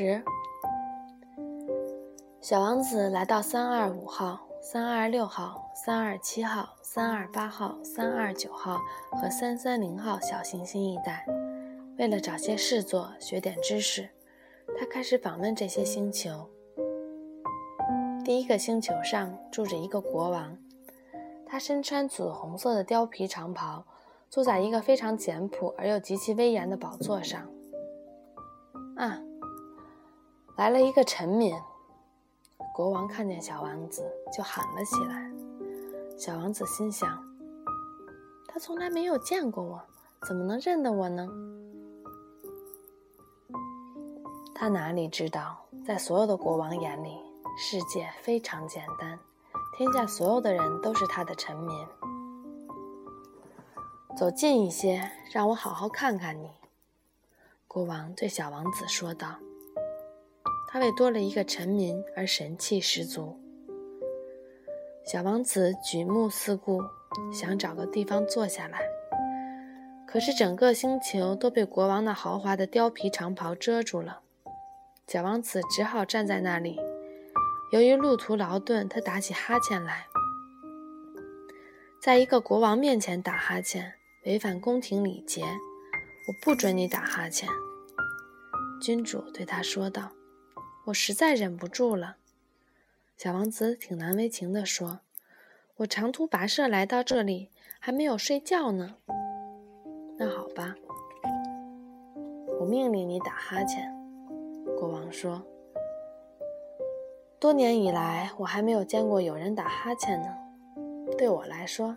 十，小王子来到三二五号、三二六号、三二七号、三二八号、三二九号和三三零号小行星一带，为了找些事做、学点知识，他开始访问这些星球。第一个星球上住着一个国王，他身穿紫红色的貂皮长袍，坐在一个非常简朴而又极其威严的宝座上。啊，来了一个臣民。国王看见小王子，就喊了起来。小王子心想：他从来没有见过我，怎么能认得我呢？他哪里知道，在所有的国王眼里，世界非常简单，天下所有的人都是他的臣民。走近一些，让我好好看看你。国王对小王子说道：“他为多了一个臣民而神气十足。”小王子举目四顾，想找个地方坐下来，可是整个星球都被国王那豪华的貂皮长袍遮住了。小王子只好站在那里。由于路途劳顿，他打起哈欠来。在一个国王面前打哈欠，违反宫廷礼节。我不准你打哈欠，君主对他说道。我实在忍不住了。小王子挺难为情地说：“我长途跋涉来到这里，还没有睡觉呢。”那好吧，我命令你打哈欠。”国王说。“多年以来，我还没有见过有人打哈欠呢。对我来说，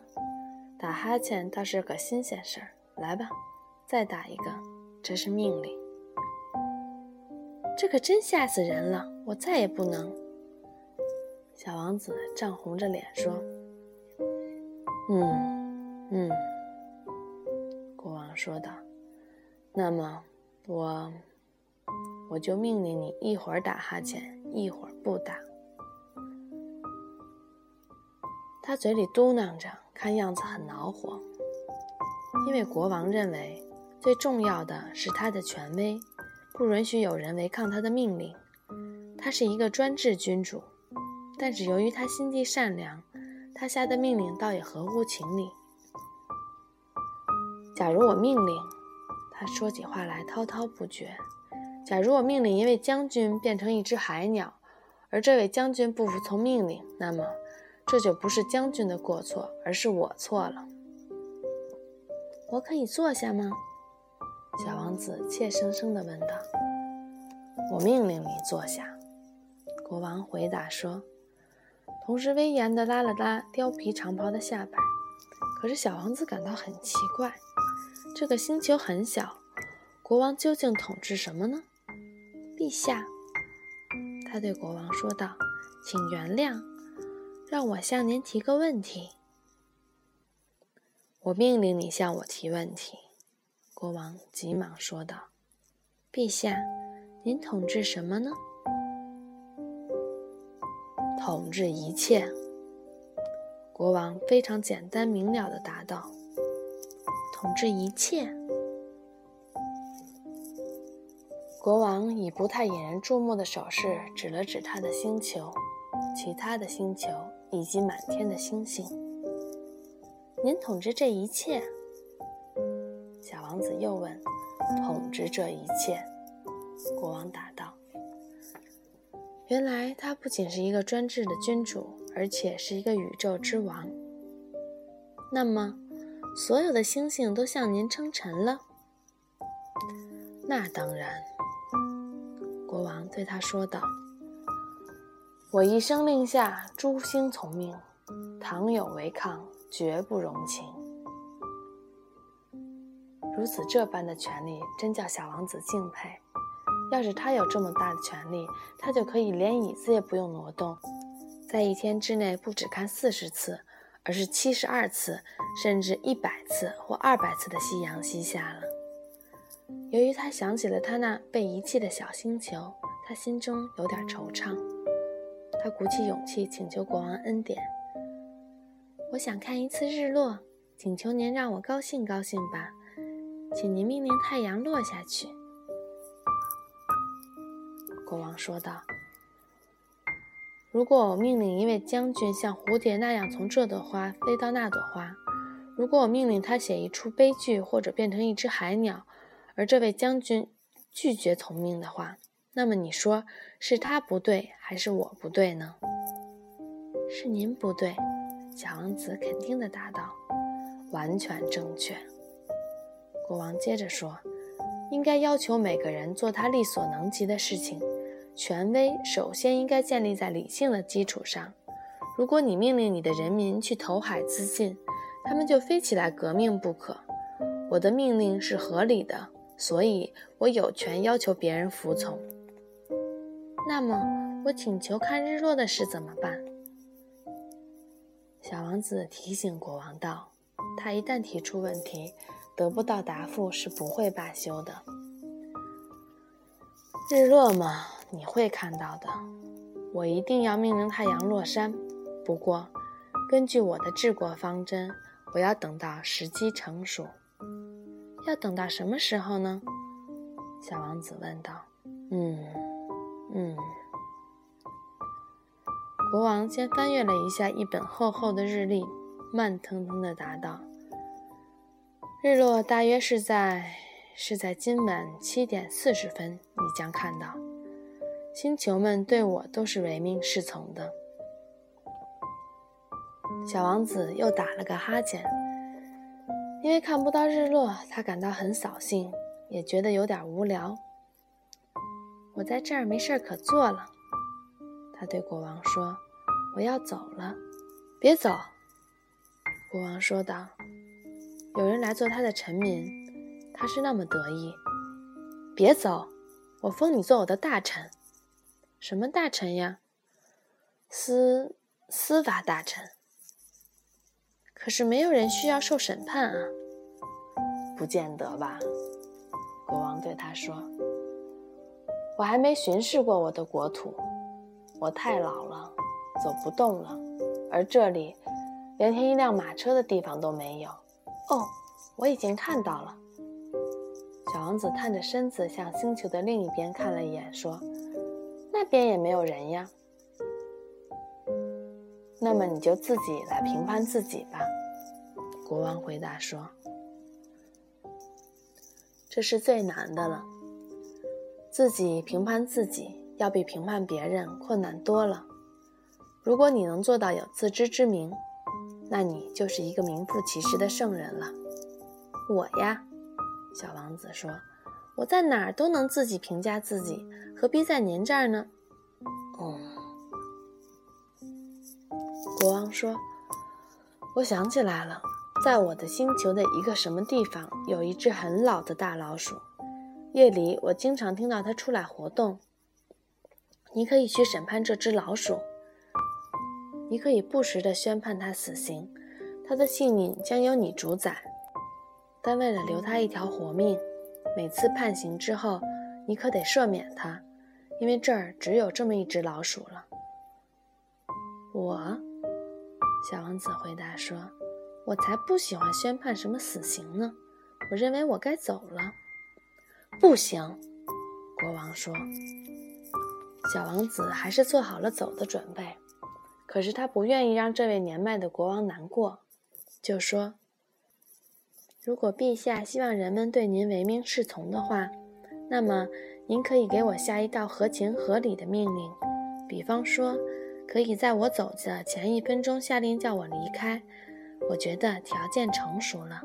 打哈欠倒是个新鲜事儿。来吧。”再打一个，这是命令。这可真吓死人了！我再也不能。小王子涨红着脸说：“嗯，嗯。”国王说道：“那么，我我就命令你一会儿打哈欠，一会儿不打。”他嘴里嘟囔着，看样子很恼火，因为国王认为。最重要的是他的权威，不允许有人违抗他的命令。他是一个专制君主，但是由于他心地善良，他下的命令倒也合乎情理。假如我命令，他说起话来滔滔不绝。假如我命令一位将军变成一只海鸟，而这位将军不服从命令，那么这就不是将军的过错，而是我错了。我可以坐下吗？小王子怯生生地问道：“我命令你坐下。”国王回答说，同时威严地拉了拉貂皮长袍的下摆。可是小王子感到很奇怪：这个星球很小，国王究竟统治什么呢？陛下，他对国王说道：“请原谅，让我向您提个问题。我命令你向我提问题。”国王急忙说道：“陛下，您统治什么呢？”“统治一切。”国王非常简单明了地答道。“统治一切。”国王以不太引人注目的手势指了指他的星球、其他的星球以及满天的星星。“您统治这一切？”小王子又问：“统治这一切？”国王答道：“原来他不仅是一个专制的君主，而且是一个宇宙之王。那么，所有的星星都向您称臣了？”“那当然。”国王对他说道：“我一声令下，诸星从命；倘有违抗，绝不容情。”如此这般的权利，真叫小王子敬佩。要是他有这么大的权利，他就可以连椅子也不用挪动，在一天之内不只看四十次，而是七十二次，甚至一百次或二百次的夕阳西下了。由于他想起了他那被遗弃的小星球，他心中有点惆怅。他鼓起勇气请求国王恩典：“我想看一次日落，请求您让我高兴高兴吧。”请您命令太阳落下去。国王说道：“如果我命令一位将军像蝴蝶那样从这朵花飞到那朵花，如果我命令他写一出悲剧或者变成一只海鸟，而这位将军拒绝从命的话，那么你说是他不对还是我不对呢？”“是您不对。”小王子肯定地答道，“完全正确。”国王接着说。应该要求每个人做他力所能及的事情。权威首先应该建立在理性的基础上。如果你命令你的人民去投海自尽，他们就非起来革命不可。我的命令是合理的，所以我有权要求别人服从。那么，我请求看日落的事怎么办？小王子提醒国王道：“他一旦提出问题。”得不到答复是不会罢休的。日落嘛，你会看到的。我一定要命令太阳落山。不过，根据我的治国方针，我要等到时机成熟。要等到什么时候呢？小王子问道。嗯，嗯。国王先翻阅了一下一本厚厚的日历，慢腾腾地答道。日落大约是在是在今晚七点四十分，你将看到。星球们对我都是唯命是从的。小王子又打了个哈欠，因为看不到日落，他感到很扫兴，也觉得有点无聊。我在这儿没事可做了，他对国王说：“我要走了。”别走，国王说道。有人来做他的臣民，他是那么得意。别走，我封你做我的大臣。什么大臣呀？司司法大臣。可是没有人需要受审判啊。不见得吧？国王对他说：“我还没巡视过我的国土，我太老了，走不动了，而这里连停一辆马车的地方都没有。”哦，我已经看到了。小王子探着身子向星球的另一边看了一眼，说：“那边也没有人呀。”那么你就自己来评判自己吧。”国王回答说：“这是最难的了。自己评判自己，要比评判别人困难多了。如果你能做到有自知之明。”那你就是一个名副其实的圣人了。我呀，小王子说：“我在哪儿都能自己评价自己，何必在您这儿呢？”哦，国王说：“我想起来了，在我的星球的一个什么地方，有一只很老的大老鼠。夜里我经常听到它出来活动。你可以去审判这只老鼠。”你可以不时地宣判他死刑，他的性命将由你主宰。但为了留他一条活命，每次判刑之后，你可得赦免他，因为这儿只有这么一只老鼠了。我，小王子回答说：“我才不喜欢宣判什么死刑呢。我认为我该走了。”不行，国王说。小王子还是做好了走的准备。可是他不愿意让这位年迈的国王难过，就说：“如果陛下希望人们对您唯命是从的话，那么您可以给我下一道合情合理的命令，比方说，可以在我走的前一分钟下令叫我离开。我觉得条件成熟了。”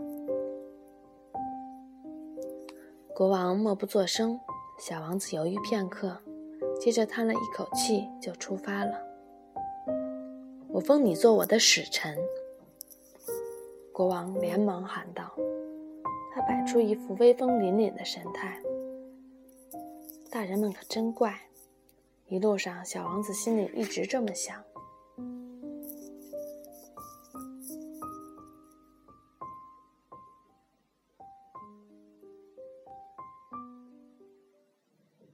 国王默不作声，小王子犹豫片刻，接着叹了一口气，就出发了。我封你做我的使臣。”国王连忙喊道，他摆出一副威风凛凛的神态。大人们可真怪！一路上，小王子心里一直这么想。